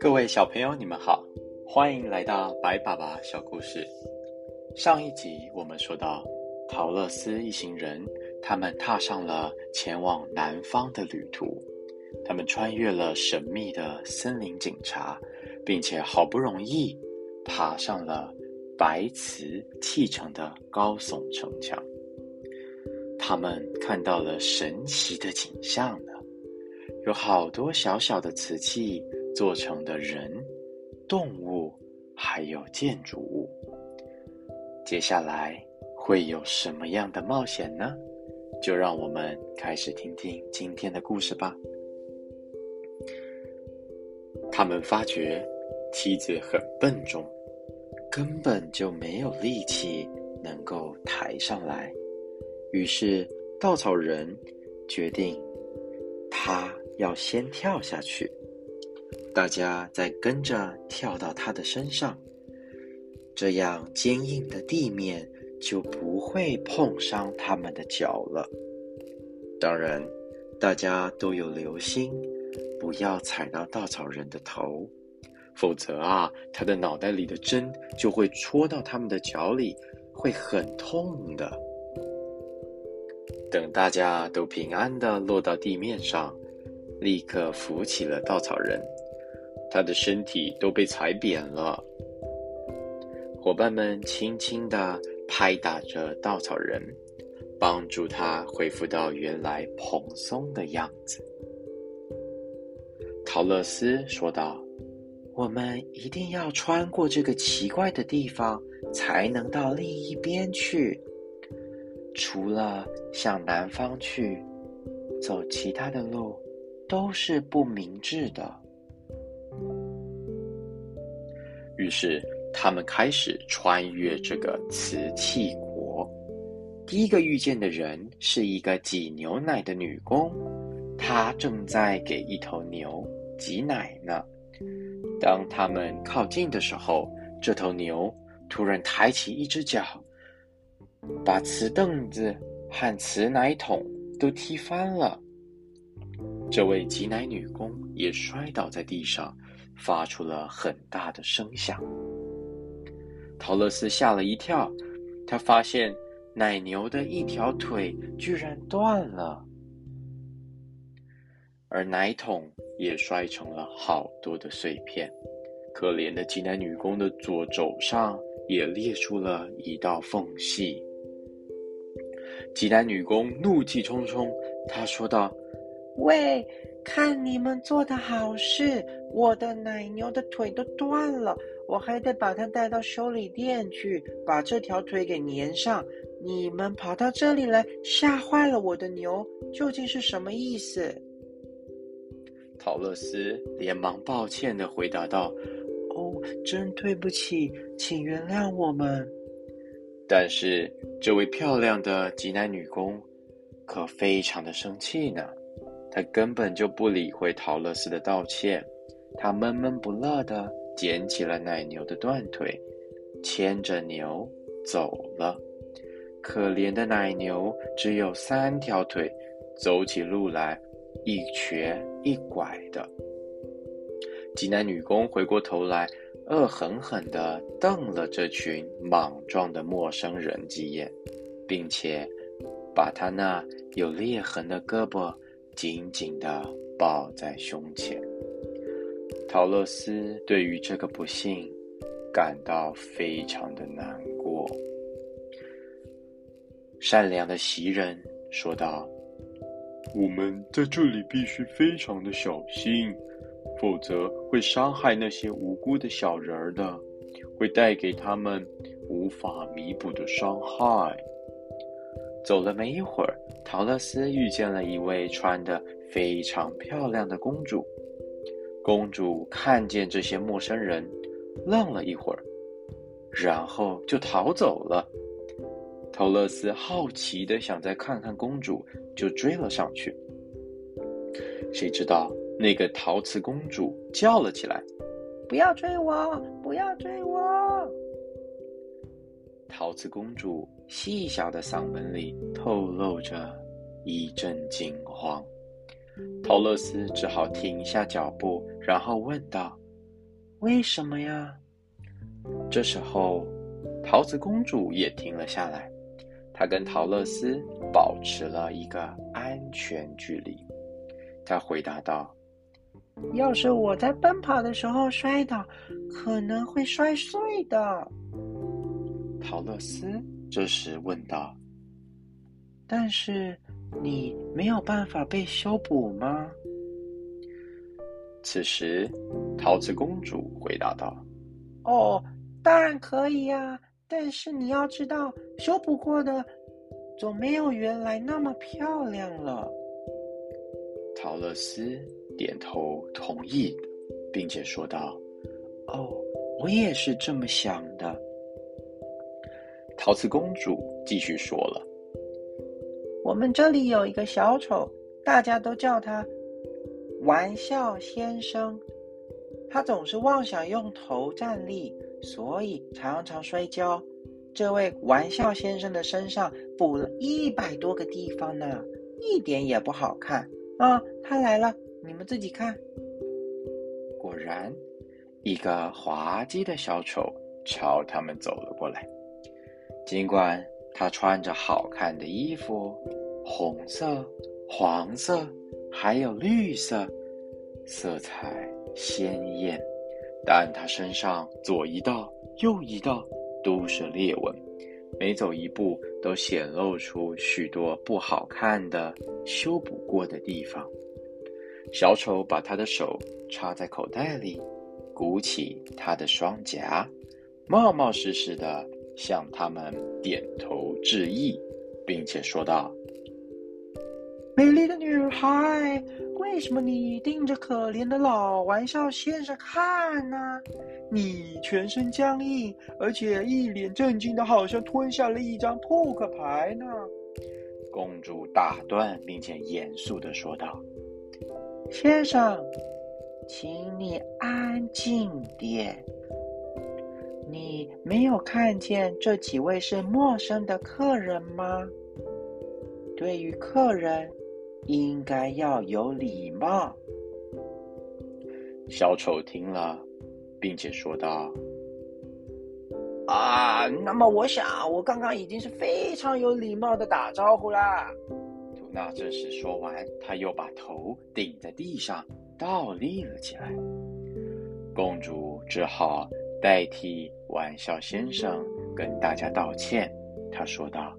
各位小朋友，你们好，欢迎来到白爸爸小故事。上一集我们说到，陶乐斯一行人，他们踏上了前往南方的旅途。他们穿越了神秘的森林警察，并且好不容易爬上了白瓷砌成的高耸城墙。他们看到了神奇的景象呢，有好多小小的瓷器。做成的人、动物，还有建筑物。接下来会有什么样的冒险呢？就让我们开始听听今天的故事吧。他们发觉梯子很笨重，根本就没有力气能够抬上来。于是稻草人决定，他要先跳下去。大家再跟着跳到他的身上，这样坚硬的地面就不会碰伤他们的脚了。当然，大家都有留心，不要踩到稻草人的头，否则啊，他的脑袋里的针就会戳到他们的脚里，会很痛的。等大家都平安的落到地面上，立刻扶起了稻草人。他的身体都被踩扁了。伙伴们轻轻地拍打着稻草人，帮助他恢复到原来蓬松的样子。陶乐斯说道：“我们一定要穿过这个奇怪的地方，才能到另一边去。除了向南方去，走其他的路都是不明智的。”于是，他们开始穿越这个瓷器国。第一个遇见的人是一个挤牛奶的女工，她正在给一头牛挤奶呢。当他们靠近的时候，这头牛突然抬起一只脚，把瓷凳子和瓷奶桶都踢翻了。这位挤奶女工也摔倒在地上。发出了很大的声响。陶乐斯吓了一跳，他发现奶牛的一条腿居然断了，而奶桶也摔成了好多的碎片。可怜的挤奶女工的左肘上也裂出了一道缝隙。挤奶女工怒气冲冲，她说道：“喂！”看你们做的好事，我的奶牛的腿都断了，我还得把它带到修理店去，把这条腿给粘上。你们跑到这里来，吓坏了我的牛，究竟是什么意思？陶乐斯连忙抱歉的回答道：“哦，真对不起，请原谅我们。”但是这位漂亮的挤奶女工可非常的生气呢。他根本就不理会陶乐斯的道歉，他闷闷不乐地捡起了奶牛的断腿，牵着牛走了。可怜的奶牛只有三条腿，走起路来一瘸一拐的。济南女工回过头来，恶狠狠地瞪了这群莽撞的陌生人几眼，并且把他那有裂痕的胳膊。紧紧地抱在胸前。陶乐斯对于这个不幸感到非常的难过。善良的袭人说道：“我们在这里必须非常的小心，否则会伤害那些无辜的小人儿的，会带给他们无法弥补的伤害。”走了没一会儿，陶乐斯遇见了一位穿的非常漂亮的公主。公主看见这些陌生人，愣了一会儿，然后就逃走了。陶乐斯好奇的想再看看公主，就追了上去。谁知道那个陶瓷公主叫了起来：“不要追我！不要追我！”陶瓷公主。细小的嗓门里透露着一阵惊慌。陶乐斯只好停下脚步，然后问道：“为什么呀？”这时候，桃子公主也停了下来。她跟陶乐斯保持了一个安全距离。他回答道：“要是我在奔跑的时候摔倒，可能会摔碎的。”陶乐斯这时问道：“但是你没有办法被修补吗？”此时，桃子公主回答道：“哦，当然可以呀。”但是你要知道，修补过的总没有原来那么漂亮了。陶乐斯点头同意，并且说道：“哦，我也是这么想的。”陶瓷公主继续说了：“我们这里有一个小丑，大家都叫他玩笑先生。他总是妄想用头站立。”所以常常摔跤。这位玩笑先生的身上补了一百多个地方呢，一点也不好看啊！他来了，你们自己看。果然，一个滑稽的小丑朝他们走了过来。尽管他穿着好看的衣服，红色、黄色，还有绿色，色彩鲜艳。但他身上左一道右一道都是裂纹，每走一步都显露出许多不好看的修补过的地方。小丑把他的手插在口袋里，鼓起他的双颊，冒冒失失的向他们点头致意，并且说道。美丽的女孩，为什么你盯着可怜的老玩笑先生看呢？你全身僵硬，而且一脸震惊的，好像吞下了一张扑克牌呢。公主打断，并且严肃的说道：“先生，请你安静点。你没有看见这几位是陌生的客人吗？对于客人。”应该要有礼貌。小丑听了，并且说道：“啊，那么我想，我刚刚已经是非常有礼貌的打招呼啦。”图娜这时说完，他又把头顶在地上，倒立了起来。公主只好代替玩笑先生跟大家道歉。她说道。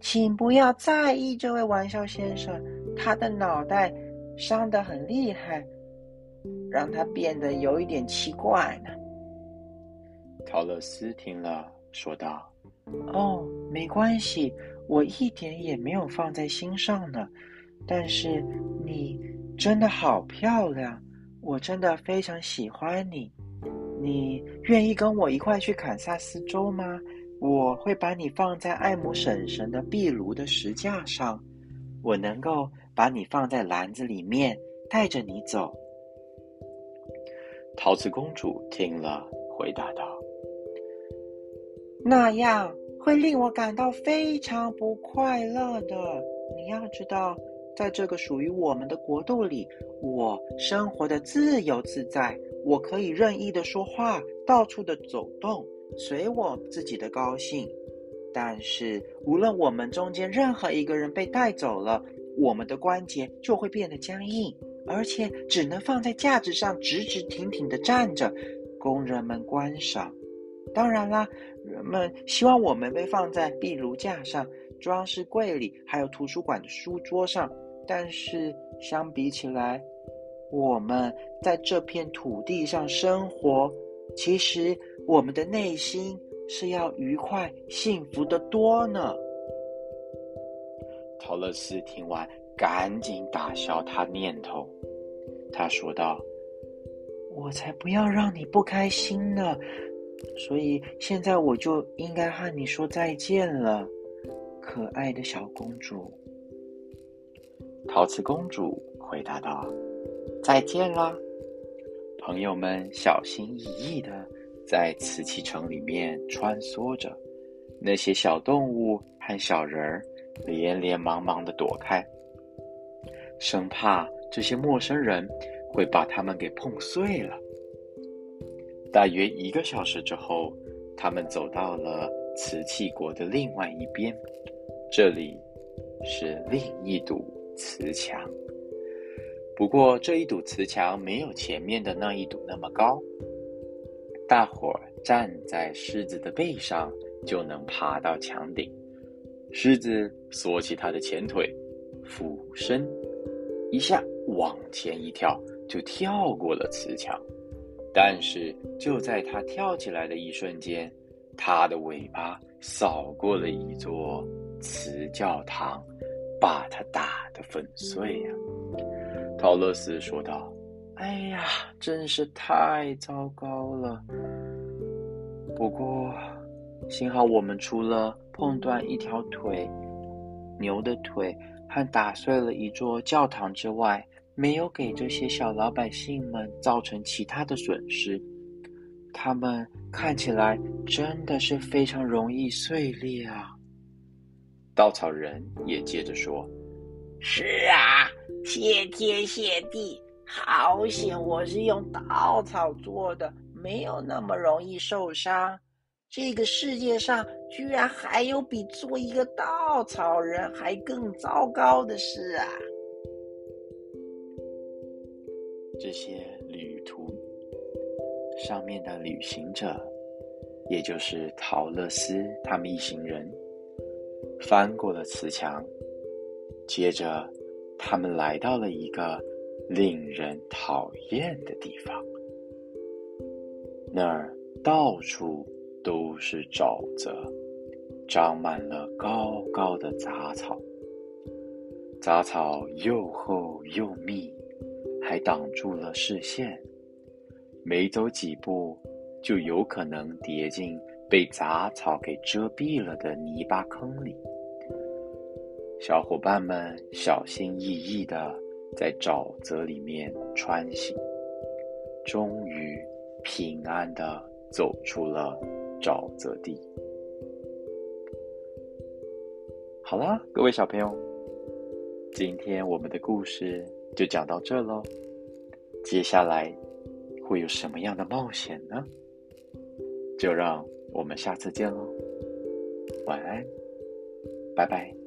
请不要在意这位玩笑先生，他的脑袋伤得很厉害，让他变得有一点奇怪呢。陶乐斯听了，说道：“哦，没关系，我一点也没有放在心上呢。但是你真的好漂亮，我真的非常喜欢你。你愿意跟我一块去堪萨斯州吗？”我会把你放在爱姆婶婶的壁炉的石架上，我能够把你放在篮子里面，带着你走。桃子公主听了，回答道：“那样会令我感到非常不快乐的。你要知道，在这个属于我们的国度里，我生活的自由自在，我可以任意的说话，到处的走动。”随我自己的高兴，但是无论我们中间任何一个人被带走了，我们的关节就会变得僵硬，而且只能放在架子上直直挺挺的站着，供人们观赏。当然啦，人们希望我们被放在壁炉架上、装饰柜里，还有图书馆的书桌上。但是相比起来，我们在这片土地上生活，其实。我们的内心是要愉快、幸福的多呢。陶乐斯听完，赶紧打消他念头。他说道：“我才不要让你不开心呢，所以现在我就应该和你说再见了，可爱的小公主。”陶瓷公主回答道：“再见啦。”朋友们小心翼翼的。在瓷器城里面穿梭着，那些小动物和小人儿连连忙忙的躲开，生怕这些陌生人会把他们给碰碎了。大约一个小时之后，他们走到了瓷器国的另外一边，这里是另一堵瓷墙。不过这一堵瓷墙没有前面的那一堵那么高，大伙儿站在狮子的背上就能爬到墙顶。狮子缩起它的前腿，俯身一下往前一跳，就跳过了瓷墙。但是就在它跳起来的一瞬间，它的尾巴扫过了一座瓷教堂，把它打得粉碎呀。陶乐斯说道：“哎呀，真是太糟糕了。不过，幸好我们除了碰断一条腿，牛的腿，和打碎了一座教堂之外，没有给这些小老百姓们造成其他的损失。他们看起来真的是非常容易碎裂啊。”稻草人也接着说。是啊，谢天谢地，好险我是用稻草做的，没有那么容易受伤。这个世界上居然还有比做一个稻草人还更糟糕的事啊！这些旅途上面的旅行者，也就是陶乐斯他们一行人，翻过了瓷墙。接着，他们来到了一个令人讨厌的地方。那儿到处都是沼泽，长满了高高的杂草。杂草又厚又密，还挡住了视线。每走几步，就有可能跌进被杂草给遮蔽了的泥巴坑里。小伙伴们小心翼翼的在沼泽里面穿行，终于平安的走出了沼泽地。好啦，各位小朋友，今天我们的故事就讲到这喽。接下来会有什么样的冒险呢？就让我们下次见喽。晚安，拜拜。